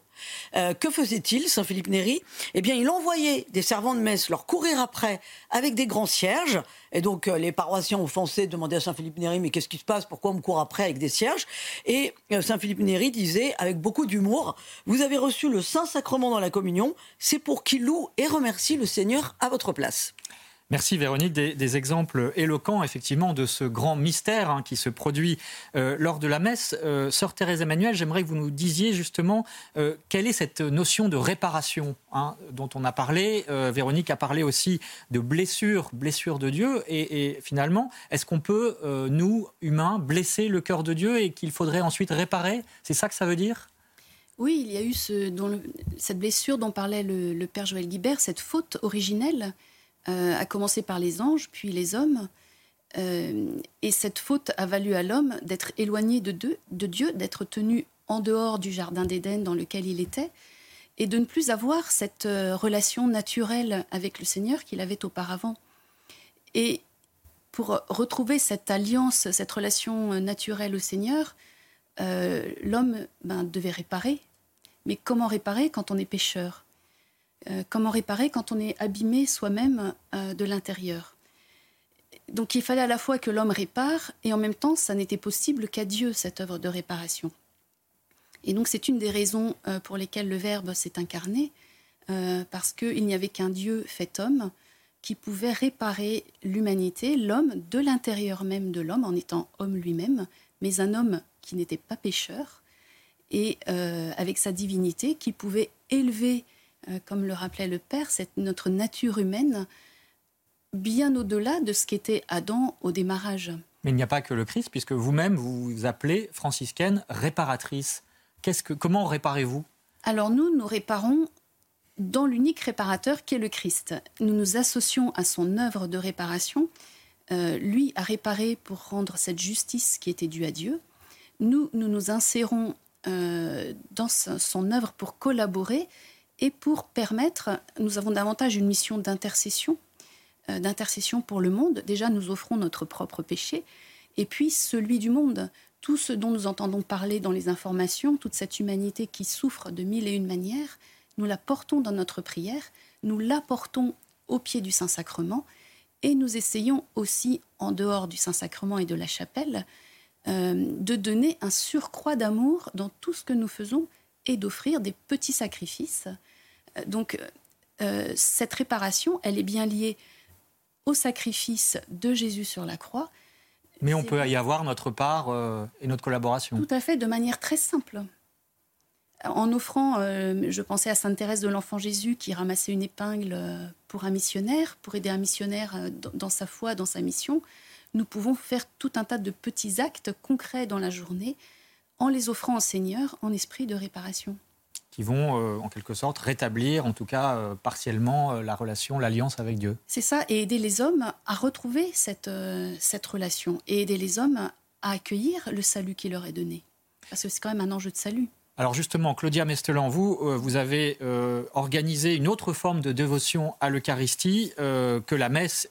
euh, que faisait-il, Saint Philippe Néri Eh bien, il envoyait des servants de messe leur courir après avec des grands cierges. Et donc, euh, les paroissiens offensés demandaient à Saint Philippe Néri Mais qu'est-ce qui se passe? Pourquoi on me court après avec des cierges? Et euh, Saint Philippe Néri disait, avec beaucoup d'humour Vous avez reçu le Saint-Sacrement dans la communion, c'est pour qu'il loue et remercie le Seigneur à votre place. Merci Véronique, des, exemples éloquents effectivement de ce grand mystère hein, qui se produit euh, lors de la messe. Euh, Sœur Thérèse Emmanuel, j'aimerais que vous nous disiez justement euh, quelle est cette notion de réparation hein, dont on a parlé. Véronique a parlé aussi de blessure, blessure de Dieu. Et, finalement, est-ce qu'on peut, nous, humains, blesser le cœur de Dieu et qu'il faudrait ensuite réparer? C'est ça que ça veut dire? Oui, il y a eu ce, cette blessure dont parlait le Père Joël Guibert, cette faute originelle à commencer par les anges, puis les hommes. et cette faute a valu à l'homme d'être éloigné de, Dieu, d'être tenu en dehors du jardin d'Éden dans lequel il était, et de ne plus avoir cette relation naturelle avec le Seigneur qu'il avait auparavant. Et pour retrouver cette alliance, cette relation naturelle au Seigneur, euh, l'homme ben, devait réparer. Mais comment réparer quand on est pécheur? Euh, Comment réparer quand on est abîmé soi-même euh, de l'intérieur? Donc il fallait à la fois que l'homme répare, et en même temps, ça n'était possible qu'à Dieu, cette œuvre de réparation. Et donc c'est une des raisons pour lesquelles le Verbe s'est incarné, parce qu'il n'y avait qu'un Dieu fait homme, qui pouvait réparer l'humanité, l'homme, de l'intérieur même de l'homme, en étant homme lui-même, mais un homme qui n'était pas pécheur, et euh, avec sa divinité, qui pouvait élever, euh, comme le rappelait le Père, cette, notre nature humaine bien au-delà de ce qu'était Adam au démarrage. Mais il n'y a pas que le Christ, puisque vous-même, vous vous appelez franciscaine réparatrice. Qu'est-ce que, comment réparez-vous? Alors nous, nous réparons dans l'unique réparateur qui est le Christ. Nous nous associons à son œuvre de réparation. Euh, lui a réparé pour rendre cette justice qui était due à Dieu. Nous, nous nous insérons euh, dans son œuvre pour collaborer et pour permettre, nous avons davantage une mission d'intercession, euh, d'intercession pour le monde. Déjà, nous offrons notre propre péché, et puis celui du monde. Tout ce dont nous entendons parler dans les informations, toute cette humanité qui souffre de mille et une manières, nous la portons dans notre prière, nous l'apportons au pied du Saint-Sacrement et nous essayons aussi, en dehors du Saint-Sacrement et de la chapelle, euh, de donner un surcroît d'amour dans tout ce que nous faisons et d'offrir des petits sacrifices. Euh, donc, euh, cette réparation, elle est bien liée au sacrifice de Jésus sur la croix. Mais on peut y avoir notre part et notre collaboration. Tout à fait, de manière très simple en offrant, euh, je pensais à Sainte Thérèse de l'Enfant Jésus qui ramassait une épingle euh, pour un missionnaire, pour aider un missionnaire euh, dans sa foi, dans sa mission. Nous pouvons faire tout un tas de petits actes concrets dans la journée en les offrant au Seigneur en esprit de réparation. Qui vont en quelque sorte rétablir, en tout cas partiellement, la relation, l'alliance avec Dieu. C'est ça, et aider les hommes à retrouver cette, cette relation, et aider les hommes à accueillir le salut qui leur est donné. Parce que c'est quand même un enjeu de salut. Alors justement, Claudia Mestelan, vous, euh, vous avez euh, organisé une autre forme de dévotion à l'Eucharistie euh, que la messe.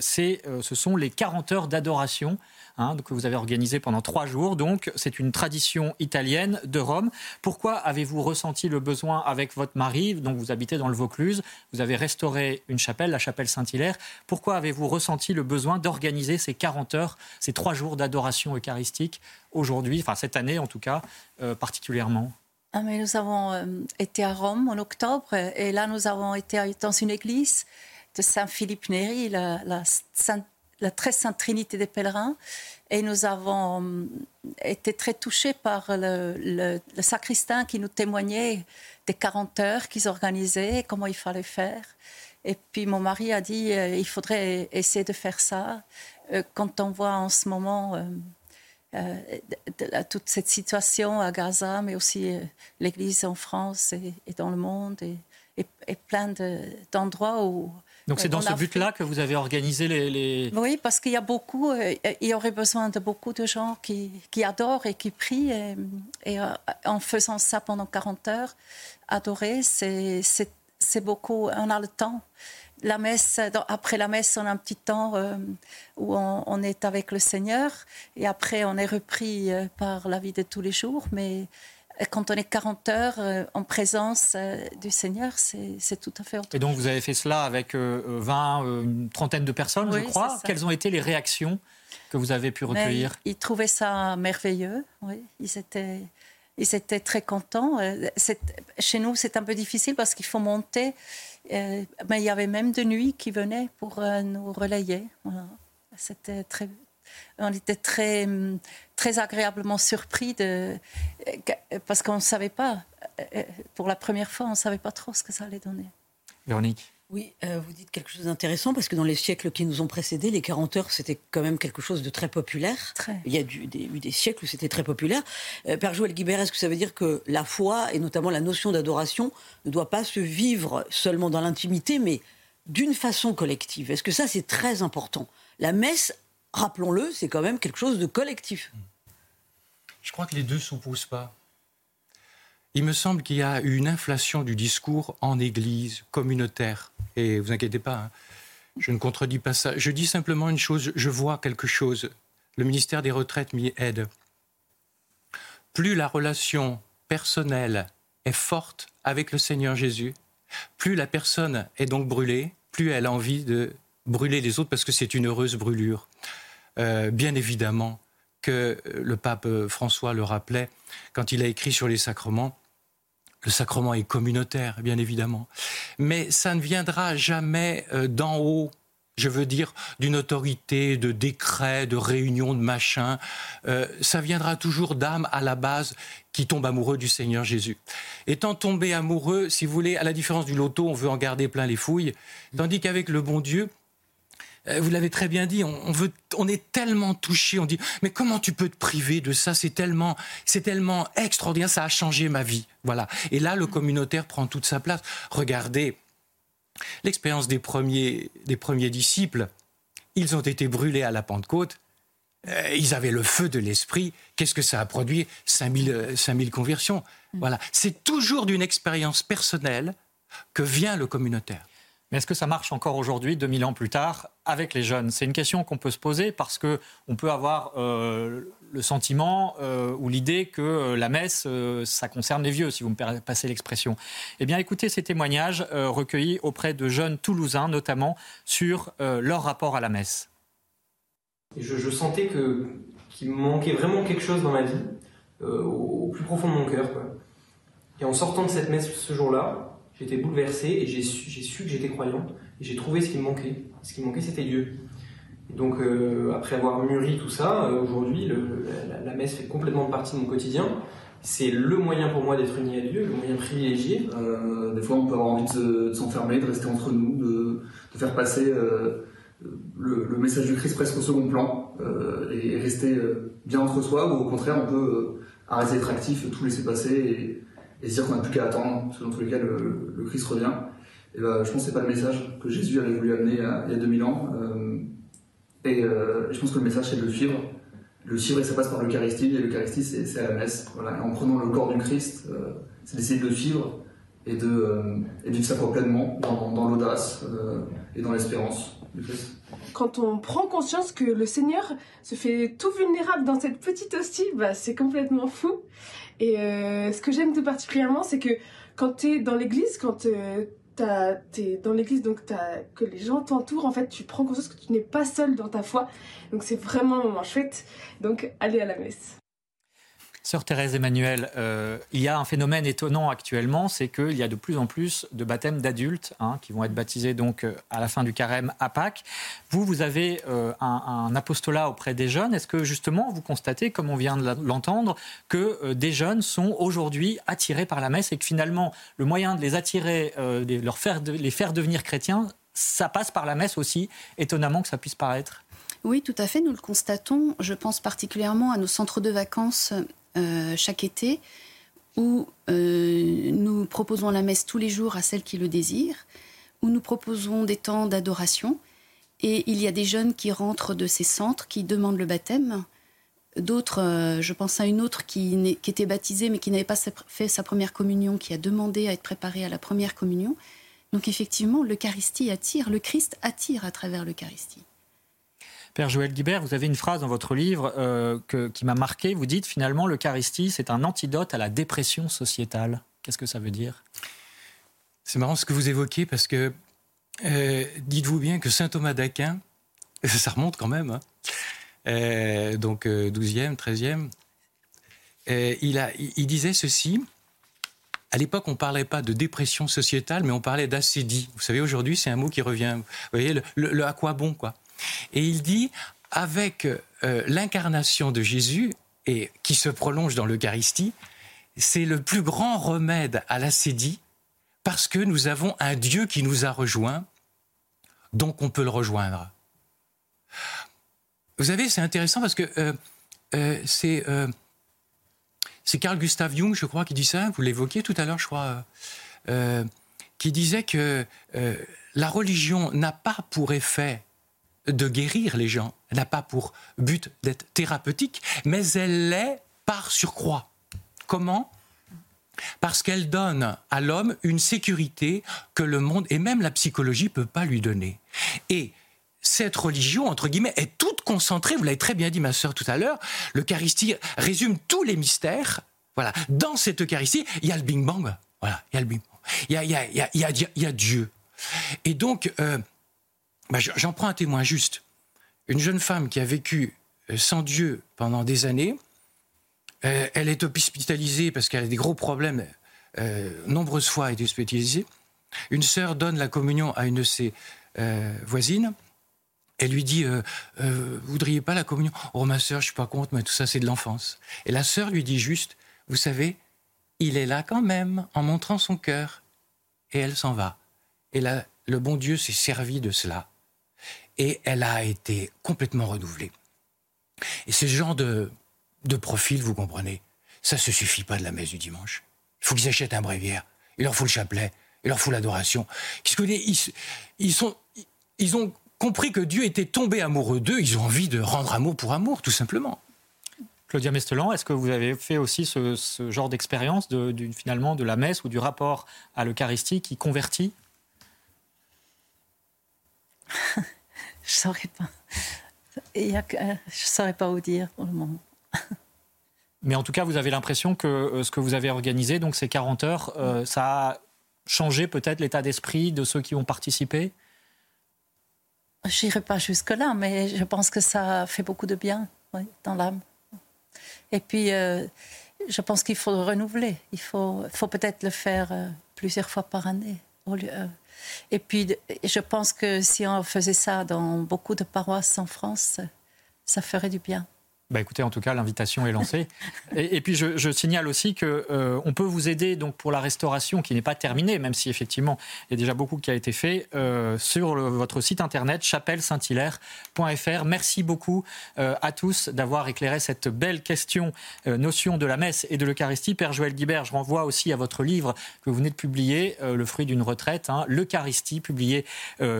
c'est, ce sont les 40 heures d'adoration hein, que vous avez organisé pendant trois jours. Donc, c'est une tradition italienne de Rome. Pourquoi avez-vous ressenti le besoin avec votre mari, donc vous habitez dans le Vaucluse, vous avez restauré une chapelle, la chapelle Saint-Hilaire. Pourquoi avez-vous ressenti le besoin d'organiser ces 40 heures, ces trois jours d'adoration eucharistique aujourd'hui, enfin cette année en tout cas, euh, particulièrement? Ah, mais Nous avons euh, été à Rome en octobre et là nous avons été dans une église de Saint-Philippe Néri, la, la Sainte la très sainte Trinité des pèlerins. Et nous avons euh, été très touchés par le, sacristain qui nous témoignait des 40 heures qu'ils organisaient, comment il fallait faire. Et puis mon mari a dit euh, il faudrait essayer de faire ça. Euh, quand on voit en ce moment toute cette situation à Gaza, mais aussi l'Église en France et, dans le monde, et, et plein d'endroits où donc c'est dans ce but-là que vous avez organisé les... Oui, parce qu'il y a beaucoup, euh, il y aurait besoin de beaucoup de gens qui, qui adorent et qui prient. Et, euh, en faisant ça pendant 40 heures, adorer, c'est beaucoup, on a le temps. La messe, après la messe, on a un petit temps euh, où on, on, est avec le Seigneur et après on est repris par la vie de tous les jours. Mais quand on est 40 heures euh, en présence euh, du Seigneur, c'est tout à fait autre Et donc vous avez fait cela avec 20, euh, une trentaine de personnes, je crois. Quelles ont été les réactions que vous avez pu recueillir Ils trouvaient ça merveilleux, oui. Ils étaient, ils étaient très contents. Chez nous, c'est un peu difficile parce qu'il faut monter. Mais il y avait même de nuit qui venaient pour nous relayer. C'était très, on était très, très agréablement surpris de, parce qu'on ne savait pas, pour la première fois, on ne savait pas trop ce que ça allait donner. Véronique oui, euh, vous dites quelque chose d'intéressant parce que dans les siècles qui nous ont précédés, les 40 heures, c'était quand même quelque chose de très populaire. Il y a eu des, siècles où c'était très populaire. Euh, Père Joël Guibert, est-ce que ça veut dire que la foi, et notamment la notion d'adoration, ne doit pas se vivre seulement dans l'intimité, mais d'une façon collective? Est-ce que ça, c'est très important? La messe, rappelons-le, c'est quand même quelque chose de collectif. Je crois que les deux ne s'opposent pas. Il me semble qu'il y a une inflation du discours en Église communautaire. Et vous inquiétez pas, hein, je ne contredis pas ça. Je dis simplement une chose, je vois quelque chose. Le ministère des Retraites m'y aide. Plus la relation personnelle est forte avec le Seigneur Jésus, plus la personne est donc brûlée, plus elle a envie de brûler les autres parce que c'est une heureuse brûlure. Euh, bien évidemment que le pape François le rappelait quand il a écrit sur les sacrements, le sacrement est communautaire, bien évidemment. Mais ça ne viendra jamais euh, d'en haut je veux dire, d'une autorité, de décret, de réunion, de machin. Euh, ça viendra toujours d'âme à la base qui tombe amoureux du Seigneur Jésus. Étant tombé amoureux, si vous voulez, à la différence du loto, on veut en garder plein les fouilles, tandis qu'avec le bon Dieu, euh, vous l'avez très bien dit, on, veut, on est tellement touché, on dit mais comment tu peux te priver de ça? C'est tellement, c'est tellement extraordinaire, ça a changé ma vie, voilà. Et là, le communautaire prend toute sa place. Regardez, L'expérience des premiers, des premiers disciples, ils ont été brûlés à la Pentecôte, euh, ils avaient le feu de l'esprit. Qu'est-ce que ça a produit? 5000, 5000 euh, conversions. Mm. Voilà. C'est toujours d'une expérience personnelle que vient le communautaire. Mais est-ce que ça marche encore aujourd'hui, 2000 ans plus tard, avec les jeunes? C'est une question qu'on peut se poser parce que on peut avoir euh, le sentiment euh, ou l'idée que euh, la messe, ça concerne les vieux, si vous me passez l'expression. Eh bien, écoutez ces témoignages recueillis auprès de jeunes Toulousains, notamment sur leur rapport à la messe. je, sentais que qu'il manquait vraiment quelque chose dans ma vie, au, plus profond de mon cœur. Et en sortant de cette messe ce jour-là, J'étais bouleversé et j'ai su, que j'étais croyant et j'ai trouvé ce qui me manquait. Ce qui me manquait, c'était Dieu. donc, euh, après avoir mûri tout ça, euh, aujourd'hui, la, messe fait complètement partie de mon quotidien. C'est le moyen pour moi d'être uni à Dieu, le moyen privilégié. Euh, des fois, on peut avoir envie de, s'enfermer, de rester entre nous, de, faire passer le, message du Christ presque au second plan et rester bien entre soi, ou au contraire, on peut arrêter d'être actif, tout laisser passer et, et se dire qu'on n'a plus qu'à attendre, parce que dans tous les cas, le, Christ revient. Et ben, je pense que c'est pas le message que Jésus avait voulu amener il y a 2000 ans. Euh, euh, et je pense que le message, c'est de le suivre. Le suivre, et ça passe par l'Eucharistie, et l'Eucharistie, c'est à la messe. En prenant le corps du Christ, euh, c'est d'essayer de le suivre et de, et vivre sa foi pleinement dans, dans l'audace et dans l'espérance du Christ. Quand on prend conscience que le Seigneur se fait tout vulnérable dans cette petite hostie, bah, c'est complètement fou. Et euh, ce que j'aime tout particulièrement, c'est que quand tu es dans l'église, quand euh, tu es dans l'église, donc que les gens t'entourent, en fait, tu prends conscience que tu n'es pas seul dans ta foi. Donc c'est vraiment un moment chouette. Donc allez à la messe. Sœur Thérèse Emmanuel, euh, il y a un phénomène étonnant actuellement, c'est qu'il y a de plus en plus de baptêmes d'adultes hein, qui vont être baptisés donc euh, à la fin du carême à Pâques. Vous, vous avez euh, un, apostolat auprès des jeunes. Est-ce que justement vous constatez, comme on vient de l'entendre, que des jeunes sont aujourd'hui attirés par la messe et que finalement le moyen de les attirer, de leur faire, de les faire devenir chrétiens, ça passe par la messe aussi, étonnamment que ça puisse paraître? Oui, tout à fait, nous le constatons. Je pense particulièrement à nos centres de vacances euh, chaque été où euh, nous proposons la messe tous les jours à celles qui le désirent, où nous proposons des temps d'adoration. Et il y a des jeunes qui rentrent de ces centres, qui demandent le baptême. D'autres, euh, je pense à une autre qui, qui était baptisée mais qui n'avait pas fait sa première communion, qui a demandé à être préparée à la première communion. Donc effectivement, l'Eucharistie attire, le Christ attire à travers l'Eucharistie. Père Joël Guibert, vous avez une phrase dans votre livre euh, qui m'a marqué. Vous dites finalement l'Eucharistie, c'est un antidote à la dépression sociétale. Qu'est-ce que ça veut dire? C'est marrant ce que vous évoquez parce que euh, dites-vous bien que saint Thomas d'Aquin, ça remonte quand même, hein, euh, donc 12e, 13e, il, disait ceci. À l'époque, on ne parlait pas de dépression sociétale, mais on parlait d'acédie. Vous savez, aujourd'hui, c'est un mot qui revient. Vous voyez, le, le à quoi bon, quoi? Et il dit, avec euh, l'incarnation de Jésus, et qui se prolonge dans l'Eucharistie, c'est le plus grand remède à l'acédie, parce que nous avons un Dieu qui nous a rejoints, donc on peut le rejoindre. Vous savez, c'est intéressant parce que euh, euh, c'est c'est Carl Gustav Jung, je crois, qui dit ça. Vous l'évoquiez tout à l'heure, je crois, qui disait que la religion n'a pas pour effet de guérir les gens, n'a pas pour but d'être thérapeutique, mais elle l'est par surcroît. Comment? Parce qu'elle donne à l'homme une sécurité que le monde et même la psychologie ne peut pas lui donner. Et cette religion, entre guillemets, est toute concentrée, vous l'avez très bien dit ma sœur tout à l'heure, l'Eucharistie résume tous les mystères. Voilà. Dans cette Eucharistie, il y a le Bing Bang. Voilà, il y a le Bing Bang. Il y a, il y a, y a, il y a Dieu. Et donc, euh, bah, j'en prends un témoin juste. Une jeune femme qui a vécu euh, sans Dieu pendant des années, euh, elle est hospitalisée parce qu'elle a des gros problèmes, nombreuses fois a été hospitalisée. Une sœur donne la communion à une de ses voisines. Elle lui dit Vous voudriez pas la communion? Oh, ma sœur, je suis pas contre, mais tout ça, c'est de l'enfance. Et la sœur lui dit juste Vous savez, il est là quand même, en montrant son cœur. Et elle s'en va. Et le bon Dieu s'est servi de cela. Et elle a été complètement renouvelée. Et ce genre de, de profil, vous comprenez, ça ne se suffit pas de la messe du dimanche. Il faut qu'ils achètent un bréviaire. Il leur faut le chapelet. Il leur faut l'adoration. Ils, ils, sont, ils ont compris que Dieu était tombé amoureux d'eux. Ils ont envie de rendre amour pour amour, tout simplement. Claudia Mestelan, est-ce que vous avez fait aussi ce, ce genre d'expérience de, finalement de la messe ou du rapport à l'Eucharistie qui convertit? je saurais pas. Il a, je saurais pas vous dire pour le moment. Mais en tout cas, vous avez l'impression que euh, ce que vous avez organisé, donc ces 40 heures, euh, ça a changé peut-être l'état d'esprit de ceux qui ont participé? Je n'irai pas jusque-là, mais je pense que ça fait beaucoup de bien dans l'âme. Et puis, euh, je pense qu'il faut renouveler. Il faut, faut peut-être le faire plusieurs fois par année. Au lieu, et puis, je pense que si on faisait ça dans beaucoup de paroisses en France, ça ferait du bien. Bah écoutez, en tout cas, l'invitation est lancée. et, puis, je, signale aussi que euh, on peut vous aider donc pour la restauration qui n'est pas terminée, même si effectivement il y a déjà beaucoup qui a été fait euh, sur votre site internet chapelle-saint-hilaire.fr. Merci beaucoup euh, à tous d'avoir éclairé cette belle question, notion de la messe et de l'Eucharistie. Père Joël Guibert, je renvoie aussi à votre livre que vous venez de publier, Le fruit d'une retraite, hein, l'Eucharistie, publié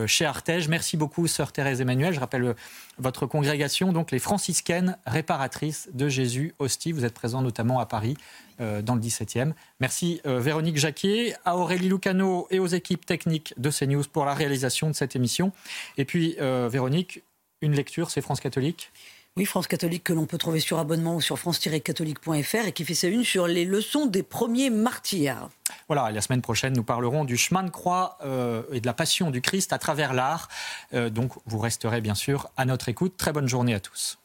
chez Artege. Merci beaucoup, sœur Thérèse Emmanuel. Je rappelle votre congrégation, donc les franciscaines réparatrices de Jésus Hostie. Vous êtes présent notamment à Paris, euh, dans le 17e. Merci euh, Véronique Jacquier, à Aurélie Lucano et aux équipes techniques de CNews pour la réalisation de cette émission. Et puis, euh, Véronique, une lecture, c'est France catholique? Oui, France catholique que l'on peut trouver sur abonnement ou sur france-catholique.fr et qui fait sa une sur les leçons des premiers martyrs. Voilà, la semaine prochaine, nous parlerons du chemin de croix euh, et de la passion du Christ à travers l'art. Euh, donc, vous resterez bien sûr à notre écoute. Très bonne journée à tous.